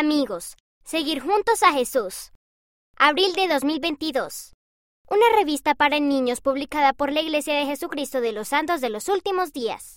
Amigos, seguir juntos a Jesús. Abril de 2022. Una revista para niños publicada por la Iglesia de Jesucristo de los Santos de los Últimos Días.